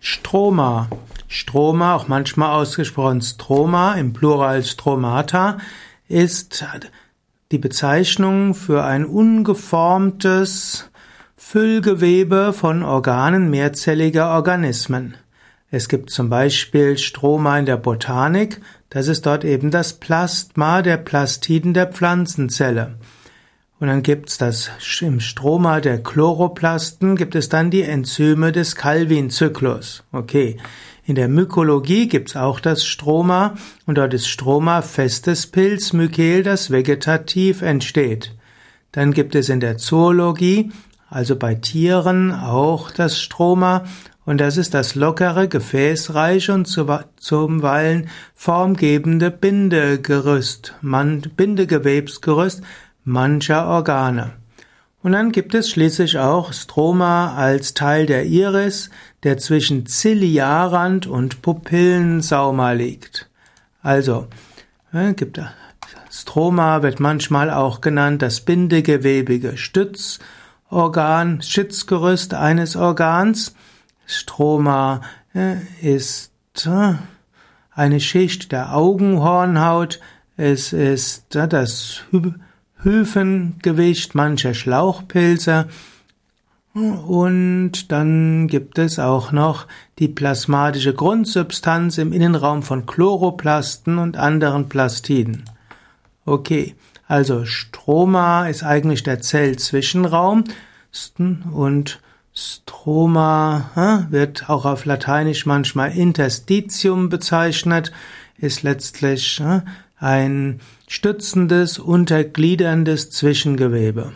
Stroma. Stroma, auch manchmal ausgesprochen Stroma, im Plural Stromata, ist die Bezeichnung für ein ungeformtes Füllgewebe von Organen mehrzelliger Organismen. Es gibt zum Beispiel Stroma in der Botanik, das ist dort eben das Plasma der Plastiden der Pflanzenzelle. Und dann gibt's das im Stroma der Chloroplasten gibt es dann die Enzyme des Calvin-Zyklus. Okay. In der Mykologie gibt's auch das Stroma und dort ist Stroma festes Pilzmykel, das vegetativ entsteht. Dann gibt es in der Zoologie, also bei Tieren, auch das Stroma und das ist das lockere, gefäßreiche und zuweilen formgebende Bindegerüst, Bindegewebsgerüst, mancher Organe. Und dann gibt es schließlich auch Stroma als Teil der Iris, der zwischen Ziliarrand und Pupillensauma liegt. Also, äh, gibt Stroma wird manchmal auch genannt das bindegewebige Stützorgan, Schützgerüst eines Organs. Stroma äh, ist äh, eine Schicht der Augenhornhaut. Es ist äh, das Hüfengewicht mancher Schlauchpilze. Und dann gibt es auch noch die plasmatische Grundsubstanz im Innenraum von Chloroplasten und anderen Plastiden. Okay, also Stroma ist eigentlich der Zellzwischenraum und Stroma wird auch auf Lateinisch manchmal Interstitium bezeichnet, ist letztlich ein stützendes, untergliederndes Zwischengewebe.